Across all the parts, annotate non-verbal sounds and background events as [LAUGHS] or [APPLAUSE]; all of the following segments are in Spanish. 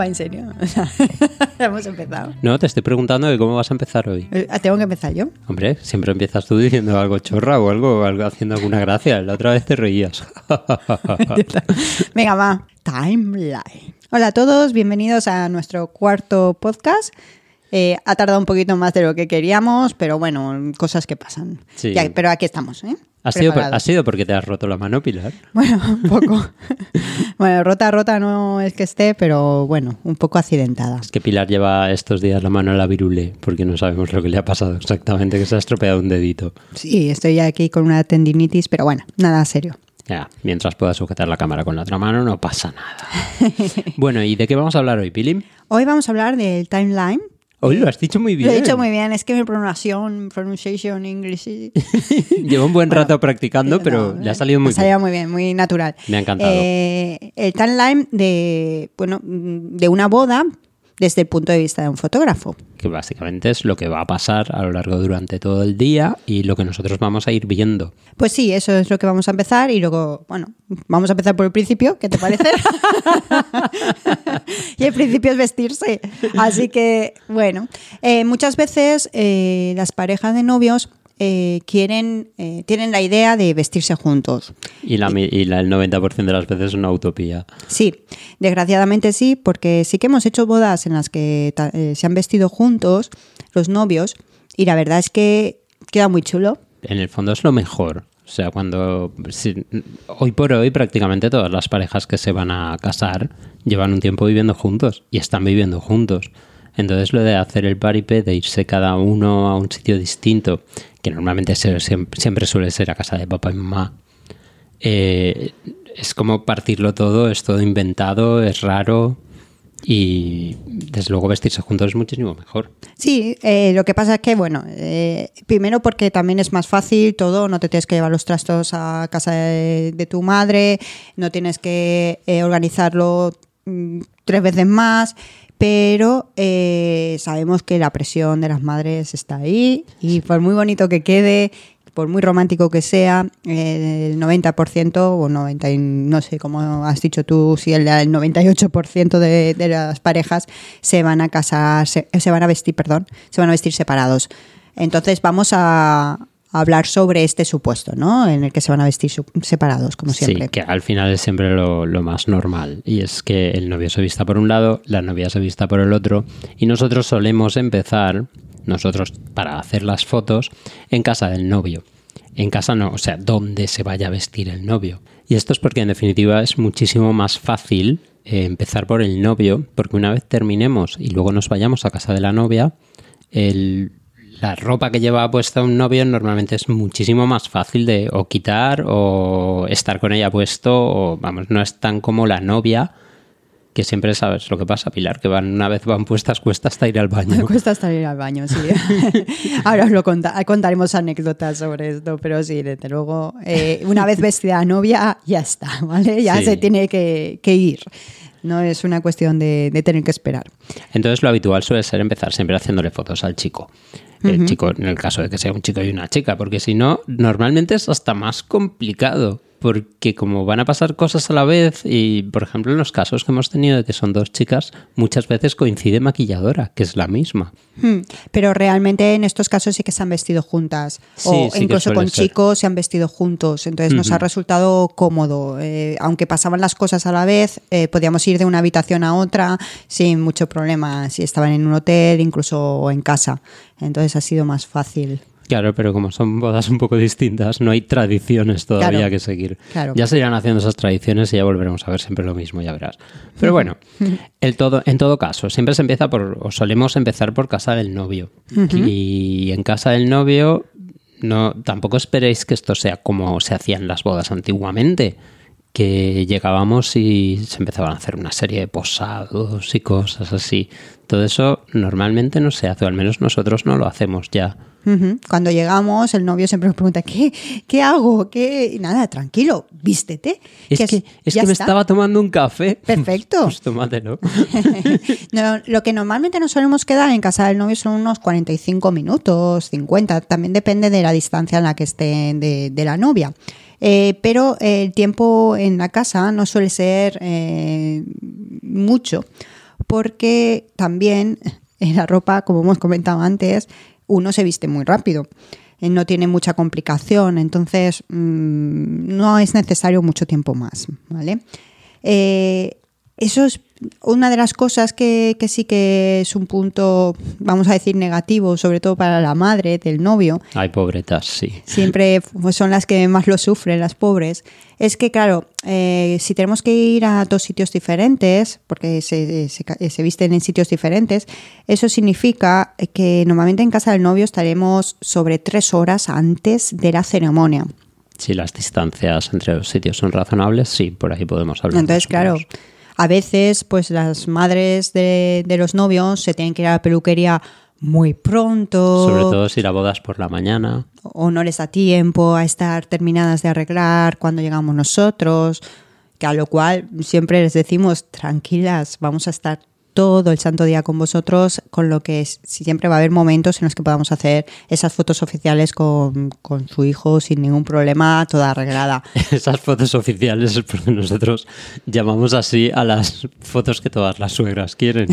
Va en serio. [LAUGHS] [LAUGHS] Hemos empezado. No, te estoy preguntando de cómo vas a empezar hoy. Eh, Tengo que empezar yo. Hombre, siempre empiezas tú diciendo algo chorra o algo, algo haciendo alguna gracia. La otra vez te reías. [LAUGHS] Venga, va. Timeline. Hola a todos, bienvenidos a nuestro cuarto podcast. Eh, ha tardado un poquito más de lo que queríamos, pero bueno, cosas que pasan. Sí. Ya, pero aquí estamos, ¿eh? ¿Ha sido, por- Preparados. ha sido porque te has roto la mano, Pilar? [LAUGHS] Bueno, un poco. [LAUGHS] bueno, rota, rota no es que esté, pero bueno, un poco accidentada. Es que Pilar lleva estos días la mano en la virule porque no sabemos lo que le ha pasado exactamente, que se ha estropeado un dedito. Sí, estoy aquí con una tendinitis, pero bueno, nada serio. Ya, mientras pueda sujetar la cámara con la otra mano, no pasa nada. [LAUGHS] bueno, ¿y de qué vamos a hablar hoy, Pilim? Hoy vamos a hablar del timeline. Hoy lo has dicho muy bien. Lo he dicho muy bien, es que mi pronunciación, pronunciation English. [LAUGHS] Llevo un buen Bueno, rato practicando, pero no, le ha salido muy ha salido bien. muy bien, muy natural. Me ha encantado. Eh, el timeline de, bueno, de una boda desde el punto de vista de un fotógrafo. Que básicamente es lo que va a pasar a lo largo durante todo el día y lo que nosotros vamos a ir viendo. Pues sí, eso es lo que vamos a empezar y luego, bueno, vamos a empezar por el principio, ¿qué te parece? [LAUGHS] y el principio es vestirse. Así que, bueno, eh, muchas veces eh, las parejas de novios eh, quieren, eh, tienen la idea de vestirse juntos. Y, la, y la- el 90% de las veces es una utopía. Sí, desgraciadamente sí, porque sí que hemos hecho bodas en las que eh, se han vestido juntos los novios y la verdad es que queda muy chulo. En el fondo es lo mejor. O sea, cuando... si- hoy por hoy prácticamente todas las parejas que se van a casar llevan un tiempo viviendo juntos y están viviendo juntos. Entonces lo de hacer el paripé, de irse cada uno a un sitio distinto, que normalmente siempre, suele ser a casa de papá y mamá, eh, es como partirlo todo, es todo inventado, es raro y desde luego vestirse juntos es muchísimo mejor. Sí, eh, lo que pasa es que, bueno, eh, primero porque también es más fácil todo, no te tienes que llevar los trastos a casa de, tu madre, no tienes que organizarlo mm, tres veces más, pero eh, sabemos que la presión de las madres está ahí y por muy bonito que quede, por muy romántico que sea, eh, el 90% o 90, y no sé cómo has dicho tú, si el, el 98% de, de las parejas se van a casar, se, se van a vestir, perdón, se van a vestir separados. Entonces vamos a hablar sobre este supuesto, ¿no? En el que se van a vestir separados, como siempre. Sí, que al final es siempre lo, lo más normal. Y es que el novio se vista por un lado, la novia se vista por el otro. Y nosotros solemos empezar, nosotros para hacer las fotos, en casa del novio. En casa no, o sea, donde se vaya a vestir el novio. Y esto es porque en definitiva es muchísimo más fácil eh, empezar por el novio, porque una vez terminemos y luego nos vayamos a casa de la novia, el, la ropa que lleva puesta un novio normalmente es muchísimo más fácil de o quitar o estar con ella puesto o vamos, no es tan como la novia que siempre sabes lo que pasa, Pilar, que van una vez van puestas cuesta hasta ir al baño. [LAUGHS] cuesta estar ir al baño, sí. [LAUGHS] Ahora os lo conta- contaremos anécdotas sobre esto, pero sí, desde luego, eh, una vez vestida la novia, ya está, ¿vale? Ya Sí. se tiene que, que ir. No es una cuestión de, de tener que esperar. Entonces lo habitual suele ser empezar siempre haciéndole fotos al chico. El chico, en el caso de que sea un chico y una chica, porque si no, normalmente es hasta más complicado. Porque como van a pasar cosas a la vez, y por ejemplo en los casos que hemos tenido de que son dos chicas, muchas veces coincide maquilladora, que es la misma. Hmm, Pero realmente en estos casos sí que se han vestido juntas. Sí, o sí incluso con ser. chicos se han vestido juntos. Entonces nos ha resultado cómodo. Eh, aunque pasaban las cosas a la vez, eh, podíamos ir de una habitación a otra sin mucho problema. Si estaban en un hotel, incluso en casa. Entonces ha sido más fácil. Claro, pero como son bodas un poco distintas, no hay tradiciones todavía Claro. que seguir. Claro. Ya se irán haciendo esas tradiciones y ya volveremos a ver siempre lo mismo, ya verás. Pero bueno, el todo, en todo caso, siempre se empieza por, o solemos empezar por casa del novio. Y en casa del novio, no, tampoco esperéis que esto sea como se hacían las bodas antiguamente. Que llegábamos y se empezaban a hacer una serie de posados y cosas así. Todo eso normalmente no se hace, o al menos nosotros no lo hacemos ya. Cuando llegamos, el novio siempre nos pregunta, ¿qué, qué hago? ¿Qué? Y nada, tranquilo, vístete. Es que, es ya que me está. estaba tomando un café. Perfecto. [LAUGHS] Pues tómatelo. [LAUGHS] No, lo que normalmente nos solemos quedar en casa del novio son unos 45 minutos, 50, también depende de la distancia en la que esté de, de la novia. Eh, pero el tiempo en la casa no suele ser eh, mucho porque también en la ropa, como hemos comentado antes, uno se viste muy rápido. eh, No tiene mucha complicación, entonces mm, no es necesario mucho tiempo más, ¿vale? Eh, eso es una de las cosas que, que sí que es un punto, vamos a decir, negativo, sobre todo para la madre del novio, Ay, pobretas, sí. siempre pues, son las que más lo sufren, las pobres, es que, claro, eh, si tenemos que ir a dos sitios diferentes, porque se, se visten en sitios diferentes, eso significa que normalmente en casa del novio estaremos sobre tres horas antes de la ceremonia. Si las distancias entre los sitios son razonables, sí, por ahí podemos hablar. Entonces, claro, menos. A veces, pues las madres de, de los novios se tienen que ir a la peluquería muy pronto. Sobre todo si la boda es por la mañana. o no les da tiempo a estar terminadas de arreglar cuando llegamos nosotros, que a lo cual siempre les decimos, tranquilas, vamos a estar todo el santo día con vosotros, con lo que es- siempre va a haber momentos en los que podamos hacer esas fotos oficiales con, con su hijo sin ningún problema, toda arreglada. [LAUGHS] Esas fotos oficiales es [LAUGHS] porque nosotros llamamos así a las fotos que todas las suegras quieren.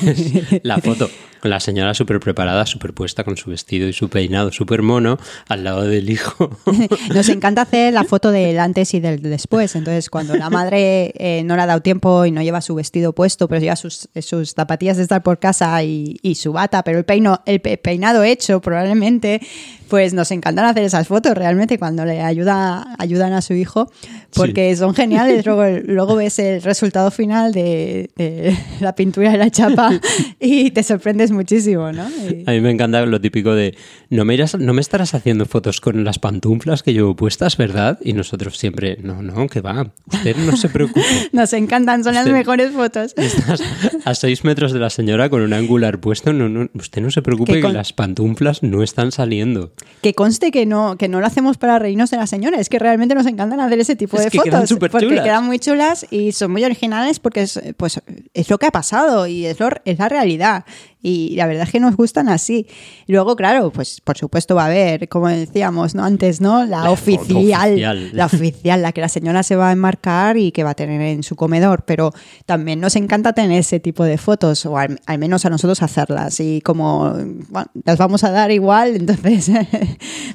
[LAUGHS] La foto la señora súper preparada, súper puesta con su vestido y su peinado súper mono al lado del hijo. [LAUGHS] Nos encanta hacer la foto del antes y del después. Entonces, cuando la madre eh, no le ha dado tiempo y no lleva su vestido puesto, pero lleva sus, sus zapatillas de estar por casa y, y su bata, pero el, peino, el pe- peinado hecho probablemente, pues nos encantan hacer esas fotos realmente cuando le ayuda, ayudan a su hijo, porque son geniales. Luego, luego ves el resultado final de, de la pintura y la chapa [LAUGHS] y te sorprendes muchísimo, ¿no? Y- A mí me encanta lo típico de no me, irás- no me estarás haciendo fotos con las pantuflas que llevo puestas, ¿verdad? Y nosotros siempre, no, no, que va, usted no se preocupe. [LAUGHS] Nos encantan, son las mejores fotos. [LAUGHS] Estás a seis metros de la señora con un angular puesto. No, no, usted no se preocupe Que que las pantuflas no están saliendo. Que conste que no, que no lo hacemos para reírnos de la señora, es que realmente nos encantan hacer ese tipo Es de que quedan fotos. superchulas. porque quedan muy chulas y son muy originales porque es, pues, es lo que ha pasado y es, lo- es la realidad. Y la verdad es que nos gustan así. Luego, claro, pues por supuesto va a haber, como decíamos ¿no? antes, ¿no? La, La oficial, oficial. La oficial, la que la señora se va a enmarcar y que va a tener en su comedor. Pero también nos encanta tener ese tipo de fotos, o al, al menos a nosotros hacerlas. Y como bueno, las vamos a dar igual, entonces [LAUGHS] va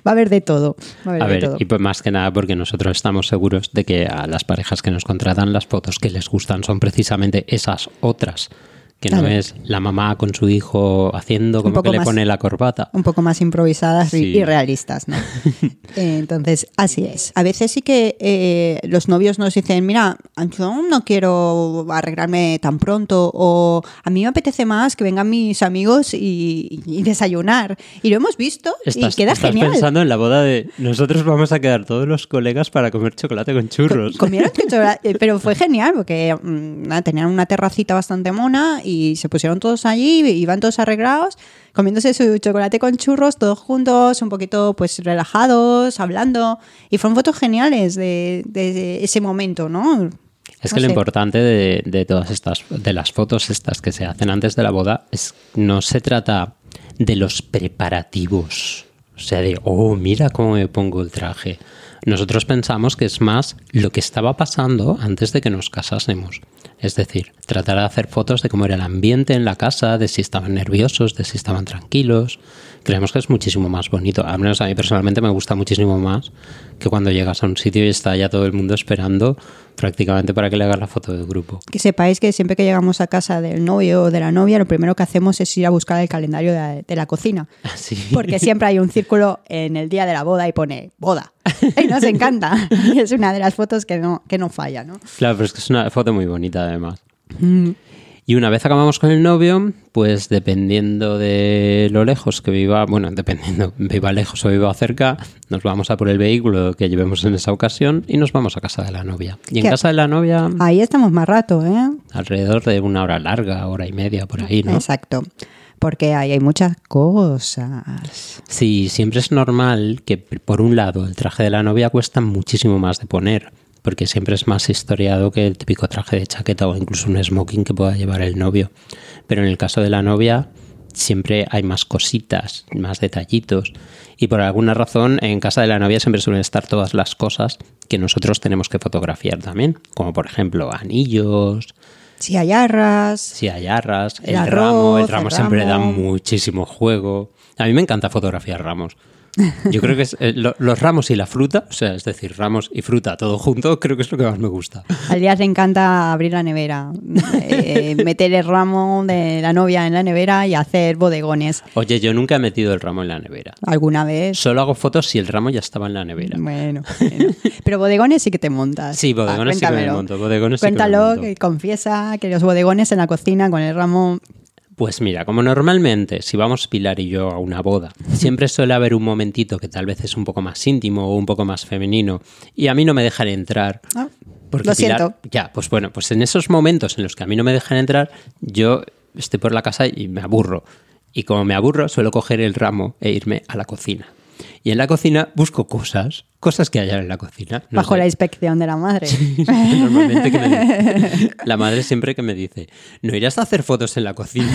a haber de todo. Va a haber A de ver, todo. y pues más que nada porque nosotros estamos seguros de que a las parejas que nos contratan las fotos que les gustan son precisamente esas otras. Que no es la mamá con su hijo haciendo como que le más- pone la corbata. un poco más improvisadas y- Sí. y, realistas, ¿no? [LAUGHS] Eh, Entonces, así es. A veces sí que eh, los novios nos dicen, mira, yo no quiero arreglarme tan pronto o a mí me apetece más que vengan mis amigos y, y desayunar. Y lo hemos visto Estás, y queda estás genial. pensando en la boda de nosotros vamos a quedar todos los colegas para comer chocolate con churros. Co- Comieron [LAUGHS] chocolate, pero fue genial porque mm, nada, tenían una terracita bastante mona y se pusieron todos allí, iban todos arreglados, comiéndose su chocolate con churros, todos juntos, un poquito pues relajados, hablando. Y fueron fotos geniales de, de ese momento, ¿no? Es No que lo sé. importante de, de todas estas, de las fotos estas que se hacen antes de la boda, es no se trata de los preparativos. O sea, de, oh, mira cómo me pongo el traje. Nosotros pensamos que es más lo que estaba pasando antes de que nos casásemos. Es decir, tratar de hacer fotos de cómo era el ambiente en la casa, de si estaban nerviosos, de si estaban tranquilos. Creemos que es muchísimo más bonito. Al menos a mí personalmente me gusta muchísimo más que cuando llegas a un sitio y está ya todo el mundo esperando prácticamente para que le hagas la foto del grupo. Que sepáis que siempre que llegamos a casa del novio o de la novia, lo primero que hacemos es ir a buscar el calendario de la, de la cocina. [LAUGHS] Así. Porque siempre hay un círculo en el día de la boda y pone boda. [LAUGHS] Y nos encanta. [LAUGHS] Y es una de las fotos que no, que no falla, ¿no? Claro, pero es que es una foto muy bonita además. Mm. Y una vez acabamos con el novio, pues dependiendo de lo lejos que viva, bueno, dependiendo, [LAUGHS] viva lejos o viva cerca, nos vamos a por el vehículo que llevemos en esa ocasión y nos vamos a casa de la novia. Y en ¿Qué? casa de la novia, Ahí estamos más rato, ¿eh? alrededor de una hora larga, hora y media por ahí, ¿no? Exacto. Porque ahí hay muchas cosas. Sí, siempre es normal que, por un lado, el traje de la novia cuesta muchísimo más de poner, porque siempre es más historiado que el típico traje de chaqueta o incluso un smoking que pueda llevar el novio. Pero en el caso de la novia, siempre hay más cositas, más detallitos. Y por alguna razón, en casa de la novia siempre suelen estar todas las cosas que nosotros tenemos que fotografiar también, como por ejemplo anillos, Si hay arras. Si hay arras, el, El ramo, el ramo el siempre da ramo. muchísimo juego. A mí me encanta fotografiar ramos. Yo creo que es, eh, lo- los ramos y la fruta, o sea, es decir, ramos y fruta todo junto, creo que es lo que más me gusta. A Elías le encanta abrir la nevera, eh, [LAUGHS] meter el ramo de la novia en la nevera y hacer bodegones. Oye, yo nunca he metido el ramo en la nevera. ¿Alguna vez? Solo hago fotos si el ramo ya estaba en la nevera. Bueno, [LAUGHS] bueno. pero bodegones sí que te montas. Sí, bodegones sí que me monto, bodegones sí que me Cuéntalo, monto. que confiesa que los bodegones en la cocina con el ramo Pues mira, como normalmente, si vamos Pilar y yo a una boda, siempre suele haber un momentito que tal vez es un poco más íntimo o un poco más femenino, y a mí no me dejan entrar. Ah, Porque lo Pilar- siento. Ya, pues bueno, pues en esos momentos en los que a mí no me dejan entrar, yo estoy por la casa y me aburro. Y como me aburro, suelo coger el ramo e irme a la cocina. Y en la cocina busco cosas, cosas que haya en la cocina. No bajo sé. la inspección de la madre. Normalmente que me dice- la madre siempre que me dice, ¿no irás a hacer fotos en la cocina?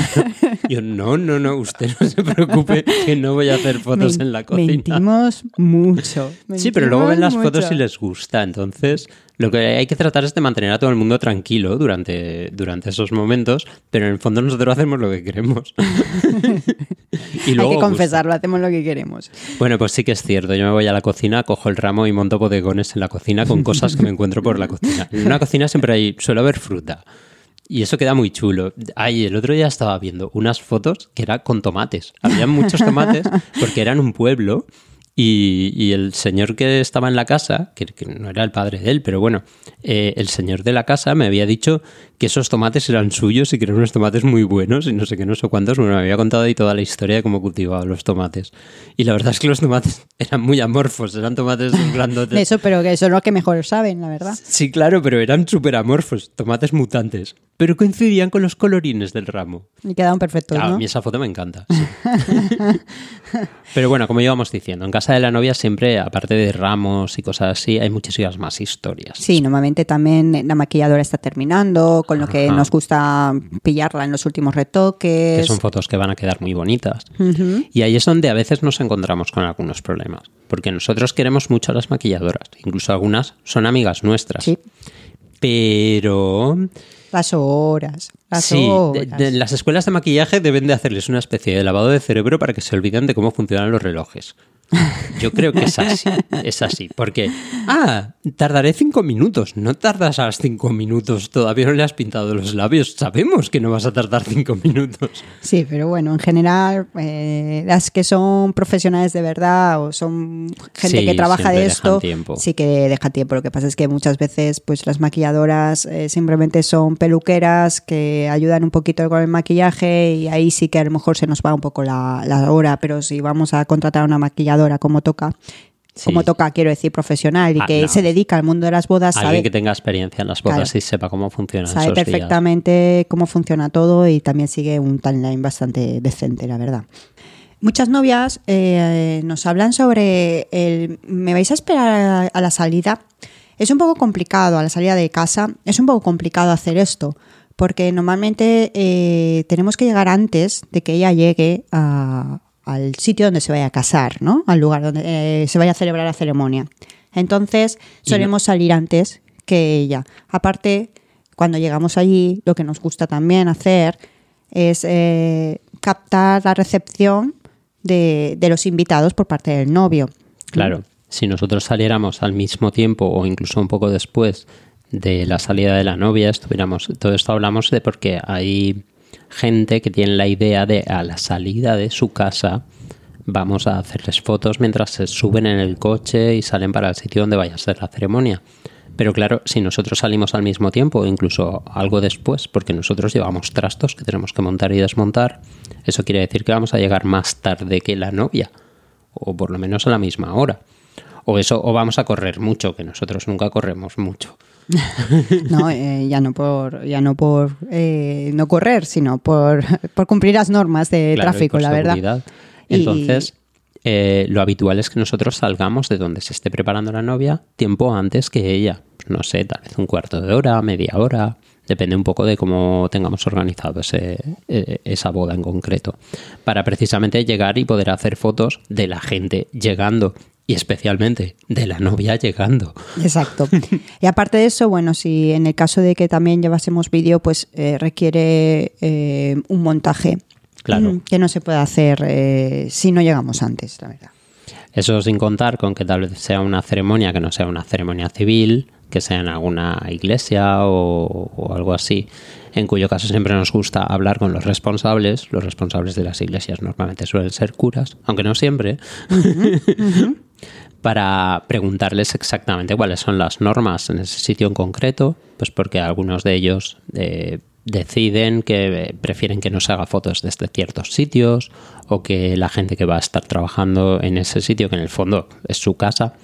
Yo, no, no, no, usted no se preocupe que no voy a hacer fotos Men- en la cocina. Mentimos mucho. Sí, pero luego ven las mentimos fotos mucho. y les gusta. Entonces, lo que hay que tratar es de mantener a todo el mundo tranquilo durante, durante esos momentos, pero en el fondo nosotros hacemos lo que queremos. [LAUGHS] y Hay luego que gusta. confesarlo, hacemos lo que queremos. Bueno, pues sí que es cierto. Yo me voy a la cocina, cojo el ramo y monto bodegones en la cocina con cosas que me encuentro por la cocina. En una cocina siempre hay, suele haber fruta. Y eso queda muy chulo. Ay, el otro día estaba viendo unas fotos que era con tomates. Había muchos tomates porque eran un pueblo y, el señor que estaba en la casa, que, que no era el padre de él, pero bueno, eh, el señor de la casa me había dicho que esos tomates eran suyos y que eran unos tomates muy buenos y no sé qué, no sé cuántos. Bueno, me había contado ahí toda la historia de cómo cultivaba los tomates. Y la verdad es que los tomates [LAUGHS] eran muy amorfos, eran tomates grandotes. Eso, pero que eso es lo que mejor saben, la verdad. Sí, claro, pero eran súper amorfos, tomates mutantes. Pero coincidían con los colorines del ramo. Y quedaron perfectos, Ah, ¿no? A mí esa foto me encanta. sí. [LAUGHS] Pero bueno, como íbamos diciendo, en casa de la novia siempre, aparte de ramos y cosas así, hay muchísimas más historias. Sí, normalmente también la maquilladora está terminando, con lo que Ajá. nos gusta pillarla en los últimos retoques. Que son fotos que van a quedar muy bonitas. Y ahí es donde a veces nos encontramos con algunos problemas. Porque nosotros queremos mucho a las maquilladoras. Incluso algunas son amigas nuestras. Sí, Pero las horas, las sí, de- horas. de- las escuelas de maquillaje deben de hacerles una especie de lavado de cerebro para que se olviden de cómo funcionan los relojes. Yo creo que es así, es así, porque, ah, tardaré cinco minutos, no tardas a las cinco minutos, todavía no le has pintado los labios, sabemos que no vas a tardar cinco minutos. Sí, pero bueno, en general, eh, las que son profesionales de verdad o son gente Sí, que trabaja de esto, tiempo. sí que deja tiempo. Lo que pasa es que muchas veces, pues las maquilladoras eh, simplemente son peluqueras que ayudan un poquito con el maquillaje y ahí sí que a lo mejor se nos va un poco la, la hora, pero si vamos a contratar a una maquilladora como toca, Sí. como toca, quiero decir, profesional y Ah, que no. se dedica al mundo de las bodas, Alguien sabe, que tenga experiencia en las bodas Claro. y sepa cómo funcionan sabe esos días. perfectamente cómo funciona todo y también sigue un timeline bastante decente, la verdad. Muchas novias eh, nos hablan sobre el me vais a esperar a, a la salida. Es un poco complicado a la salida de casa, es un poco complicado hacer esto, porque normalmente eh, tenemos que llegar antes de que ella llegue a- al sitio donde se vaya a casar, ¿no? Al lugar donde eh, se vaya a celebrar la ceremonia. Entonces, no- solemos salir antes que ella. Aparte, cuando llegamos allí, lo que nos gusta también hacer es eh, captar la recepción de, de los invitados por parte del novio. Claro, si nosotros saliéramos al mismo tiempo o incluso un poco después de la salida de la novia, estuviéramos, todo esto hablamos de porque hay gente que tiene la idea de a la salida de su casa vamos a hacerles fotos mientras se suben en el coche y salen para el sitio donde vaya a ser la ceremonia. Pero claro, si nosotros salimos al mismo tiempo o incluso algo después, porque nosotros llevamos trastos que tenemos que montar y desmontar, eso quiere decir que vamos a llegar más tarde que la novia, o por lo menos a la misma hora. O eso, o vamos a correr mucho, que nosotros nunca corremos mucho. [LAUGHS] No, eh, ya no por, ya no por eh, no correr, sino por, [LAUGHS] por cumplir las normas de Claro, tráfico, la verdad. Y- Entonces, eh, lo habitual es que nosotros salgamos de donde se esté preparando la novia tiempo antes que ella. No sé, tal vez un cuarto de hora, media hora. Depende un poco de cómo tengamos organizado ese, esa boda en concreto. Para precisamente llegar y poder hacer fotos de la gente llegando. Y especialmente de la novia llegando. Exacto. [LAUGHS] Y aparte de eso, bueno, si en el caso de que también llevásemos vídeo, pues eh, requiere eh, un montaje Claro. mm, que no se puede hacer eh, si no llegamos antes, la verdad. Eso sin contar con que tal vez sea una ceremonia que no sea una ceremonia civil, que sea en alguna iglesia o, o algo así, en cuyo caso siempre nos gusta hablar con los responsables. Los responsables de las iglesias normalmente suelen ser curas, aunque no siempre, [LAUGHS] para preguntarles exactamente cuáles son las normas en ese sitio en concreto, pues porque algunos de ellos eh, deciden que eh, prefieren que no se haga fotos desde ciertos sitios o que la gente que va a estar trabajando en ese sitio, que en el fondo es su casa,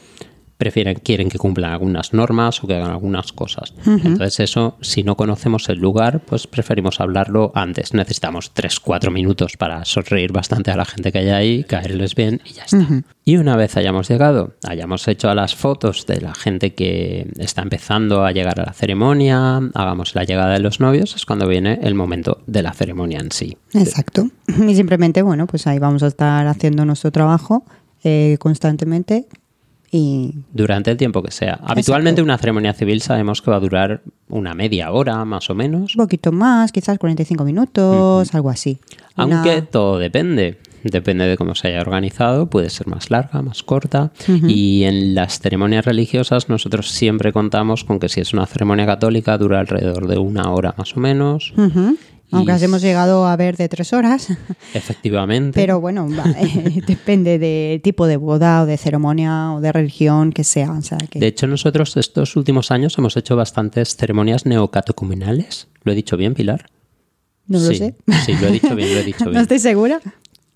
prefieren, quieren que cumplan algunas normas o que hagan algunas cosas. Entonces eso, si no conocemos el lugar, pues preferimos hablarlo antes. Necesitamos 3-4 minutos para sonreír bastante a la gente que hay ahí, caerles bien y ya está. Y una vez hayamos llegado, hayamos hecho las fotos de la gente que está empezando a llegar a la ceremonia, hagamos la llegada de los novios, es cuando viene el momento de la ceremonia en sí. Exacto. Y simplemente, bueno, pues ahí vamos a estar haciendo nuestro trabajo eh, constantemente y Durante el tiempo que sea. Habitualmente una ceremonia civil sabemos que va a durar una media hora, más o menos. un poquito más, quizás 45 minutos, algo así. Una- Aunque todo depende. Depende de cómo se haya organizado, puede ser más larga, más corta. Y en las ceremonias religiosas nosotros siempre contamos con que si es una ceremonia católica dura alrededor de una hora más o menos. Ujú. Aunque Y- hemos llegado a ver de tres horas, Efectivamente. pero bueno, va, eh, [LAUGHS] depende del tipo de boda o de ceremonia o de religión que sea. O sea, que De hecho, nosotros estos últimos años hemos hecho bastantes ceremonias neocatecumenales. ¿Lo he dicho bien, Pilar? no lo Sí, sé. Sí, lo he dicho bien, lo he dicho [LAUGHS] bien. no estoy segura.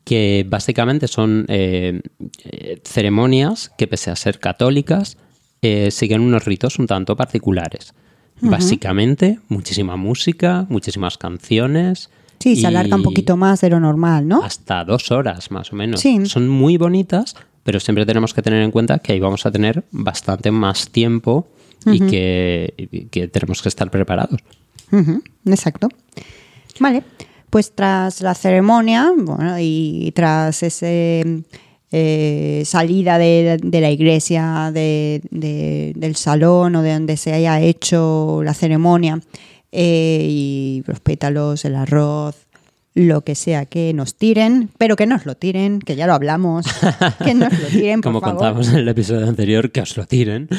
que básicamente son eh, eh, ceremonias que pese a ser católicas eh, siguen unos ritos un tanto particulares. Básicamente, muchísima música, muchísimas canciones. Sí, se alarga un poquito más de lo normal, ¿no? Hasta dos horas más o menos. Sí. Son muy bonitas, pero siempre tenemos que tener en cuenta que ahí vamos a tener bastante más tiempo y, que, y que tenemos que estar preparados. Exacto. Vale, pues tras la ceremonia bueno, y tras ese eh, salida de, de la iglesia, de- de- del salón o de donde se haya hecho la ceremonia, eh, y los pétalos, el arroz, lo que sea que nos tiren, pero que nos lo tiren, que ya lo hablamos, [LAUGHS] que nos lo tiren, por Como favor. contábamos en el episodio anterior, que os lo tiren. [LAUGHS]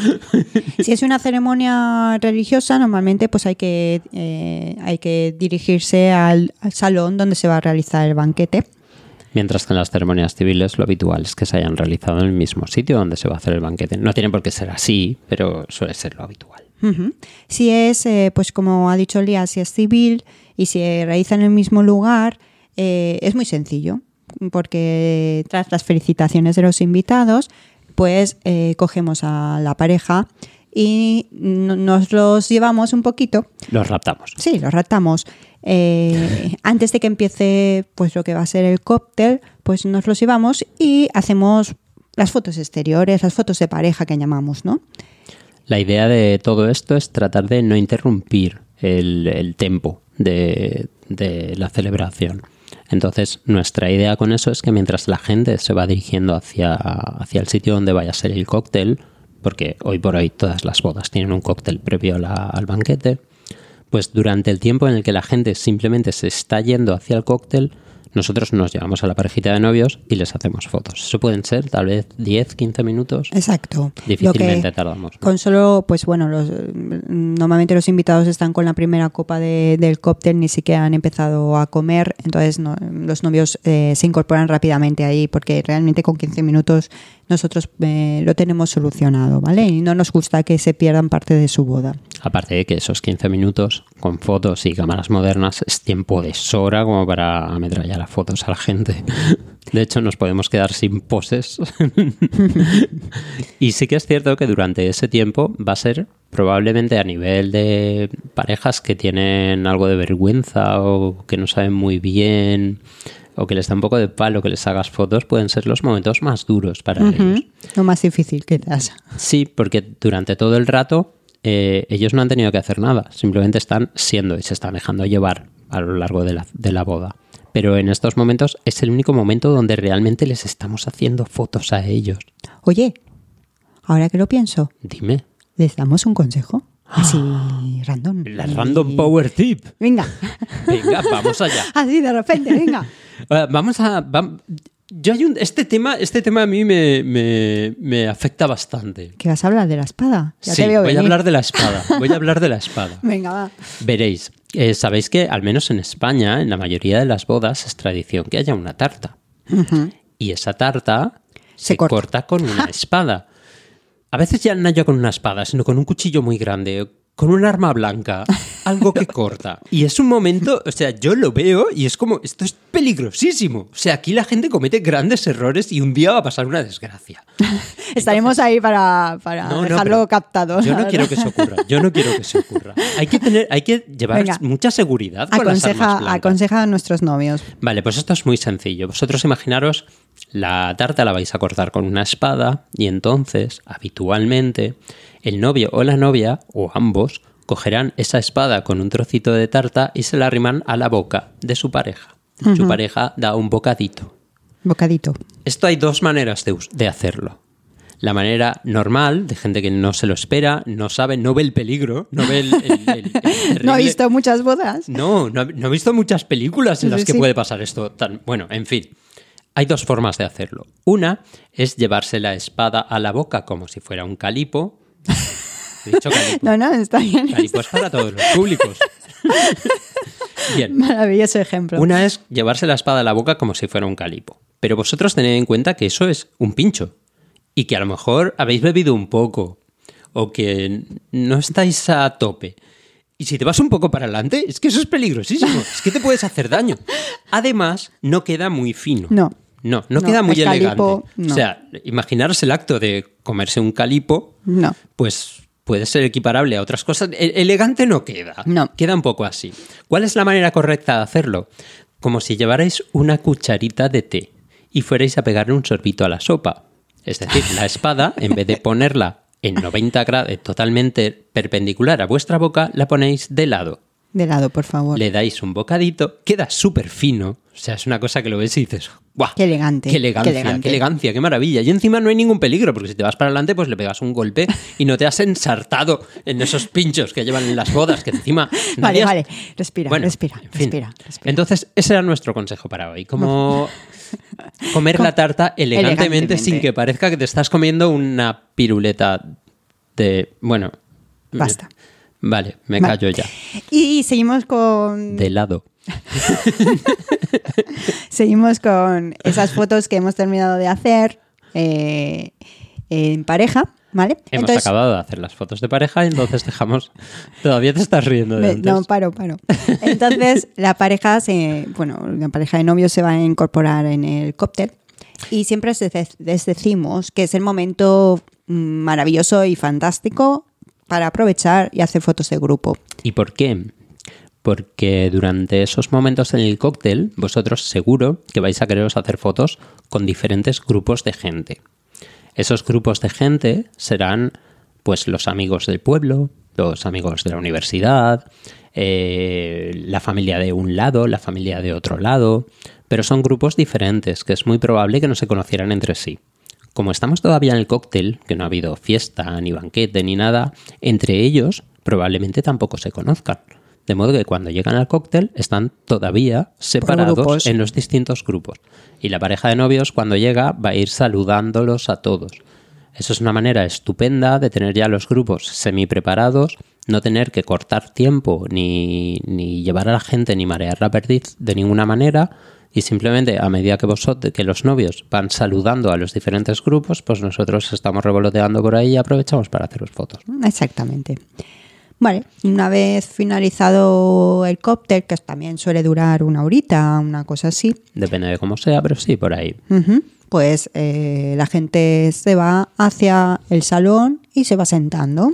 Si es una ceremonia religiosa, normalmente pues hay que, eh, hay que dirigirse al, al salón donde se va a realizar el banquete. Mientras que en las ceremonias civiles lo habitual es que se hayan realizado en el mismo sitio donde se va a hacer el banquete. No tiene por qué ser así, pero suele ser lo habitual. Si es, eh, pues como ha dicho Lía, si es civil y se realiza en el mismo lugar, eh, es muy sencillo, porque tras las felicitaciones de los invitados, pues eh, cogemos a la pareja y no- nos los llevamos un poquito Los raptamos. Sí, los raptamos. Eh, antes de que empiece pues lo que va a ser el cóctel, pues nos los llevamos y hacemos las fotos exteriores, las fotos de pareja que llamamos, ¿no? La idea de todo esto es tratar de no interrumpir el, el tempo de, de la celebración. Entonces, nuestra idea con eso es que mientras la gente se va dirigiendo hacia, hacia el sitio donde vaya a ser el cóctel, porque hoy por hoy todas las bodas tienen un cóctel previo al banquete, pues durante el tiempo en el que la gente simplemente se está yendo hacia el cóctel, nosotros nos llevamos a la parejita de novios y les hacemos fotos. Eso pueden ser tal vez 10, 15 minutos. Exacto. Difícilmente tardamos. Con solo, pues bueno, los, normalmente los invitados están con la primera copa de- del cóctel, ni siquiera han empezado a comer, entonces no- los novios eh, se incorporan rápidamente ahí porque realmente con 15 minutos nosotros eh, lo tenemos solucionado, ¿vale? Y no nos gusta que se pierdan parte de su boda. Aparte de que esos 15 minutos con fotos y cámaras modernas es tiempo de sobra como para ametrallar a fotos a la gente. [LAUGHS] De hecho, nos podemos quedar sin poses. [LAUGHS] y sí que es cierto que durante ese tiempo va a ser probablemente a nivel de parejas que tienen algo de vergüenza o que no saben muy bien o que les da un poco de palo que les hagas fotos, pueden ser los momentos más duros para ellos. Lo más difícil quizás. Sí, porque durante todo el rato eh, ellos no han tenido que hacer nada, simplemente están siendo y se están dejando llevar a lo largo de la, de la boda. Pero en estos momentos es el único momento donde realmente les estamos haciendo fotos a ellos. Oye, ahora que lo pienso, Dime. ¿les damos un consejo? Así, random. La Random Power Tip. Venga, Venga, vamos allá. [LAUGHS] así de repente, venga. [LAUGHS] Eh, Vamos a. vam- yo hay un, este tema, este tema a mí me, me- me afecta bastante. ¿Que vas a hablar de la espada? Ya sí, te veo voy a hablar de la espada. Voy a hablar de la [LAUGHS] espada. Venga, va. Veréis, eh, sabéis que al menos en España, en la mayoría de las bodas, es tradición que haya una tarta. Y esa tarta se, Se corta. corta. con una [LAUGHS] espada. A veces ya no ya con una espada, sino con un cuchillo muy grande, con un arma blanca, algo que corta. Y es un momento, o sea, yo lo veo y es como, esto es peligrosísimo. O sea, aquí la gente comete grandes errores y un día va a pasar una desgracia. [LAUGHS] Estaremos ahí para, para No, no, dejarlo pero captado. Yo no quiero que eso ocurra. Yo no quiero que eso ocurra. Hay que tener, hay que llevar Venga. mucha seguridad con las armas Aconseja, aconseja a nuestros novios. Vale, pues esto es muy sencillo. Vosotros imaginaros, la tarta la vais a cortar con una espada y entonces, habitualmente, el novio o la novia, o ambos, cogerán esa espada con un trocito de tarta y se la arriman a la boca de su pareja. Su pareja da un bocadito. Bocadito. Esto hay dos maneras de, hacerlo. La manera normal, de gente que no se lo espera, no sabe, no ve el peligro, no ve el... el- el- el [LAUGHS] No terrible- visto muchas bodas. no, no, he visto muchas películas en Sí, las que sí. puede pasar esto. Tan, bueno, en fin. Hay dos formas de hacerlo. Una es llevarse la espada a la boca como si fuera un calipo. He dicho calipo. No, no, está bien. Calipo es para todos los públicos. Bien. Maravilloso ejemplo. Una es llevarse la espada a la boca como si fuera un calipo. Pero vosotros tened en cuenta que eso es un pincho. Y que a lo mejor habéis bebido un poco. O que no estáis a tope. Y si te vas un poco para adelante, es que eso es peligrosísimo. Es que te puedes hacer daño. Además, no queda muy fino. No. No, no, No, queda muy el elegante. calipo, no. O sea, imaginaros el acto de comerse un calipo No. pues puede ser equiparable a otras cosas. E- elegante no queda. No. Queda un poco así. ¿Cuál es la manera correcta de hacerlo? Como si llevarais una cucharita de té y fuerais a pegarle un sorbito a la sopa. Es decir, la espada, en vez de ponerla en 90 grados, totalmente perpendicular a vuestra boca, la ponéis de lado. De lado, por favor. Le dais un bocadito, queda súper fino. O sea, es una cosa que lo ves y dices, ¡guau! Qué elegante, Qué elegancia, qué elegante". qué elegancia, qué maravilla. Y encima no hay ningún peligro, porque si te vas para adelante, pues le pegas un golpe y no te has ensartado en esos pinchos que llevan en las bodas, que encima. [LAUGHS] Vale, nadie vale. Respira, Bueno, respira, en fin. respira, respira. Entonces, ese era nuestro consejo para hoy. Como [LAUGHS] comer la tarta elegantemente, Elegantemente. sin que parezca que te estás comiendo una piruleta de. Bueno. Basta. Vale, me Vale. callo ya. Y seguimos con, De helado. [LAUGHS] seguimos con esas fotos que hemos terminado de hacer eh, en pareja, ¿vale? Hemos acabado de hacer las fotos de pareja y entonces dejamos. [LAUGHS] Todavía te estás riendo de antes. no, paro, paro. Entonces, la pareja se, bueno, la pareja de novios se va a incorporar en el cóctel y siempre les decimos que es el momento mm, maravilloso y fantástico para aprovechar y hacer fotos de grupo. ¿Y por qué? Porque durante esos momentos en el cóctel, vosotros seguro que vais a quereros hacer fotos con diferentes grupos de gente. Esos grupos de gente serán pues los amigos del pueblo, los amigos de la universidad, eh, la familia de un lado, la familia de otro lado, pero son grupos diferentes que es muy probable que no se conocieran entre sí. Como estamos todavía en el cóctel, que no ha habido fiesta, ni banquete, ni nada, entre ellos probablemente tampoco se conozcan. De modo que cuando llegan al cóctel están todavía separados en los distintos grupos. Y la pareja de novios cuando llega va a ir saludándolos a todos. Eso es una manera estupenda de tener ya los grupos semi preparados, no tener que cortar tiempo ni, ni llevar a la gente ni marear la perdiz de ninguna manera y simplemente a medida que vosotros, que los novios van saludando a los diferentes grupos, pues nosotros estamos revoloteando por ahí y aprovechamos para haceros fotos. Exactamente. Vale, una vez finalizado el cóctel, que también suele durar una horita, una cosa así, Depende de cómo sea, pero sí, por ahí. pues eh, la gente se va hacia el salón y se va sentando.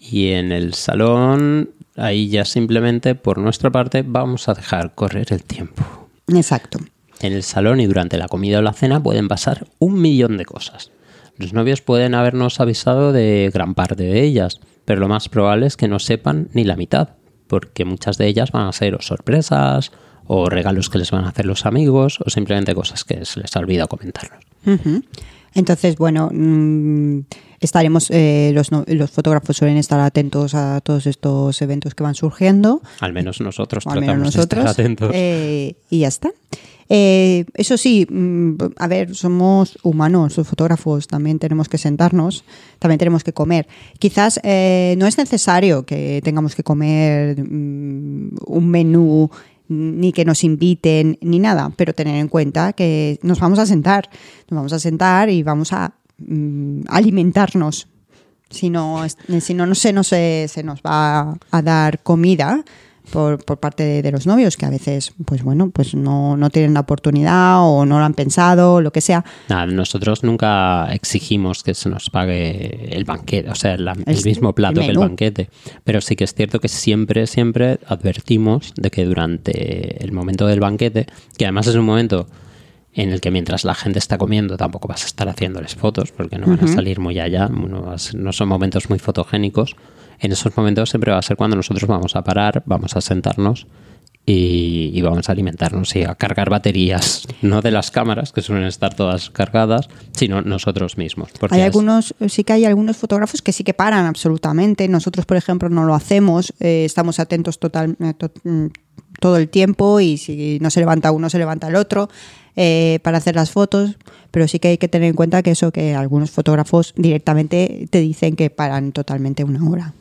Y en el salón, ahí ya simplemente por nuestra parte vamos a dejar correr el tiempo. Exacto. En el salón y durante la comida o la cena pueden pasar un millón de cosas. Los novios pueden habernos avisado de gran parte de ellas, pero lo más probable es que no sepan ni la mitad, porque muchas de ellas van a ser o sorpresas, o regalos que les van a hacer los amigos, o simplemente cosas que se les ha olvidado comentarnos. Entonces, bueno, mm, estaremos, eh, los, fotógrafos suelen estar atentos a todos estos eventos que van surgiendo. Al menos nosotros al menos tratamos nosotros. de estar atentos. eh, y ya está. Eh, eso sí, mm, a ver, somos humanos, los fotógrafos, también tenemos que sentarnos, también tenemos que comer. Quizás no es necesario que tengamos que comer mm, un menú ni que nos inviten ni nada, pero tener en cuenta que nos vamos a sentar, nos vamos a sentar y vamos a mm, alimentarnos. Si no, es- si no, no se, nos, eh, se nos va a dar comida por, por parte de, de los novios, que a veces, pues bueno, pues no, no tienen la oportunidad o no lo han pensado, lo que sea. Nada, nosotros nunca exigimos que se nos pague el banquete, o sea, la- el, El- mismo plato el que el banquete. Pero sí que es cierto que siempre, siempre advertimos de que durante el momento del banquete, que además es un momento en el que mientras la gente está comiendo tampoco vas a estar haciéndoles fotos porque no van a salir muy allá, no, vas- no son momentos muy fotogénicos. En esos momentos siempre va a ser cuando nosotros vamos a parar, vamos a sentarnos y, y vamos a alimentarnos y a cargar baterías, no de las cámaras que suelen estar todas cargadas, sino nosotros mismos. porque Hay algunos, sí que hay algunos fotógrafos que sí que paran absolutamente. Nosotros, por ejemplo, no lo hacemos. eh, estamos atentos total, eh, to- mm, todo el tiempo y si no se levanta uno, se levanta el otro eh, para hacer las fotos. Pero sí que hay que tener en cuenta que eso, que algunos fotógrafos directamente te dicen que paran totalmente una hora.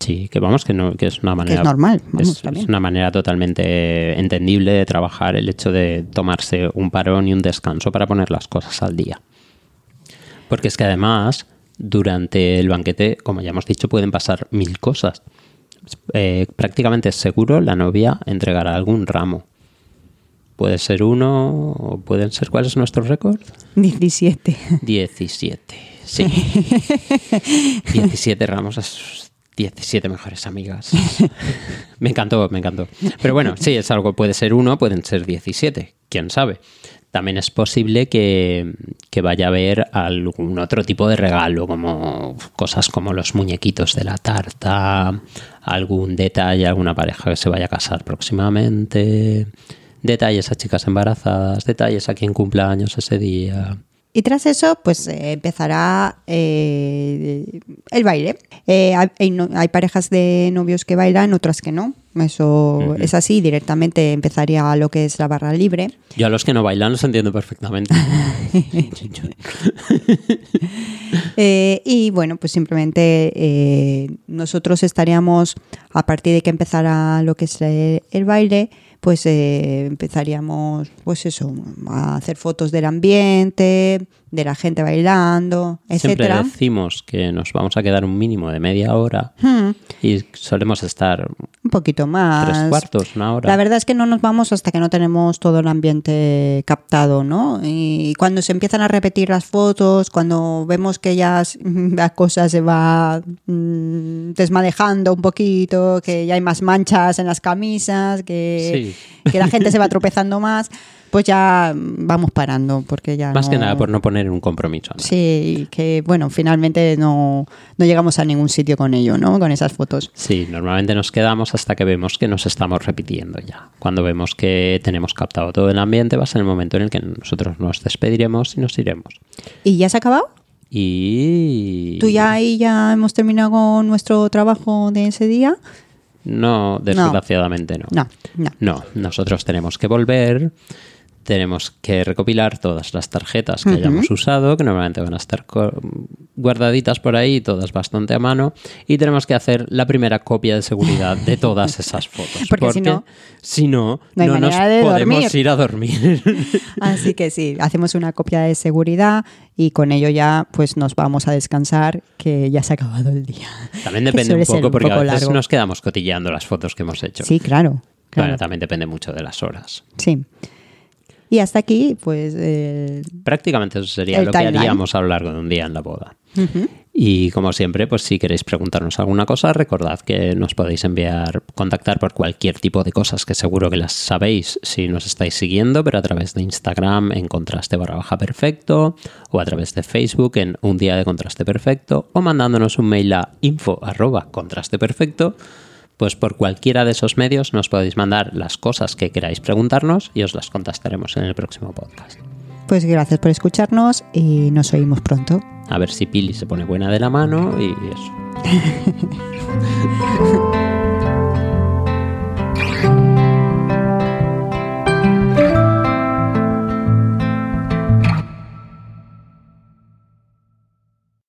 Sí, que vamos, que, no, que es una manera. normal, vamos, es- también. es una manera totalmente entendible de trabajar el hecho de tomarse un parón y un descanso para poner las cosas al día. Porque es que además, durante el banquete, como ya hemos dicho, pueden pasar mil cosas. Eh, prácticamente seguro la novia entregará algún ramo. Puede ser uno, o pueden ser. ¿Cuál [LAUGHS] es nuestro récord? 17. 17, sí. 17 ramos a sus 17 mejores amigas. [LAUGHS] Me encantó, me encantó. Pero bueno, sí, es algo, puede ser uno, pueden ser 17, quién sabe. También es posible que, vaya a haber algún otro tipo de regalo, como cosas como los muñequitos de la tarta, algún detalle, alguna pareja que se vaya a casar próximamente, detalles a chicas embarazadas, detalles a quien cumpla años ese día. Y tras eso, pues eh, empezará eh, el baile. Eh, hay parejas de novios que bailan, otras que no. Eso es así. Directamente empezaría lo que es la barra libre. Yo a los que no bailan los entiendo perfectamente. [LAUGHS] Eh, y bueno, pues simplemente eh, nosotros estaríamos, a partir de que empezara lo que es el baile, pues eh, empezaríamos, pues eso, a hacer fotos del ambiente, de la gente bailando, Siempre etcétera. decimos que nos vamos a quedar un mínimo de media hora Hmm, y solemos estar un poquito más. tres cuartos, una hora. La verdad es que no nos vamos hasta que no tenemos todo el ambiente captado, ¿no? Y cuando se empiezan a repetir las fotos, cuando vemos que ya [LAUGHS] la cosa se va mm, desmadejando un poquito, que ya hay más manchas en las camisas, que, que la gente se va [LAUGHS] tropezando más, pues ya vamos parando, porque ya Más que nada por no poner un compromiso. ¿no? Sí, que bueno, finalmente no, no llegamos a ningún sitio con ello, ¿no? Con esas fotos. Sí, normalmente nos quedamos hasta que vemos que nos estamos repitiendo ya. Cuando vemos que tenemos captado todo el ambiente, va a ser el momento en el que nosotros nos despediremos y nos iremos. ¿Y ya se ha acabado? Y... ¿Tú ya ahí ya hemos terminado con nuestro trabajo de ese día? No, desgraciadamente no. No, no. No, nosotros tenemos que volver, tenemos que recopilar todas las tarjetas que hayamos usado, que normalmente van a estar guardaditas por ahí, todas bastante a mano, y tenemos que hacer la primera copia de seguridad de todas [LAUGHS] esas fotos. Porque si no- si no, no hay nos podemos dormir. ir a dormir. [LAUGHS] Así que sí, hacemos una copia de seguridad y con ello ya pues nos vamos a descansar, que ya se ha acabado el día. también [LAUGHS] depende un poco, porque a poco veces largo. nos quedamos cotilleando las fotos que hemos hecho. Sí, claro. claro. Bueno, también depende mucho de las horas. Sí. Y hasta aquí, pues... Prácticamente eso sería lo que haríamos a lo largo de un día en la boda. Y como siempre, pues si queréis preguntarnos alguna cosa, recordad que nos podéis enviar, contactar por cualquier tipo de cosas que seguro que las sabéis si nos estáis siguiendo, pero a través de Instagram en contraste barra baja perfecto, o a través de Facebook en un día de contraste perfecto, o mandándonos un mail a info arroba contraste perfecto. Pues por cualquiera de esos medios nos podéis mandar las cosas que queráis preguntarnos y os las contestaremos en el próximo podcast. Pues gracias por escucharnos y nos oímos pronto. A ver si Pili se pone buena de la mano y eso. [LAUGHS]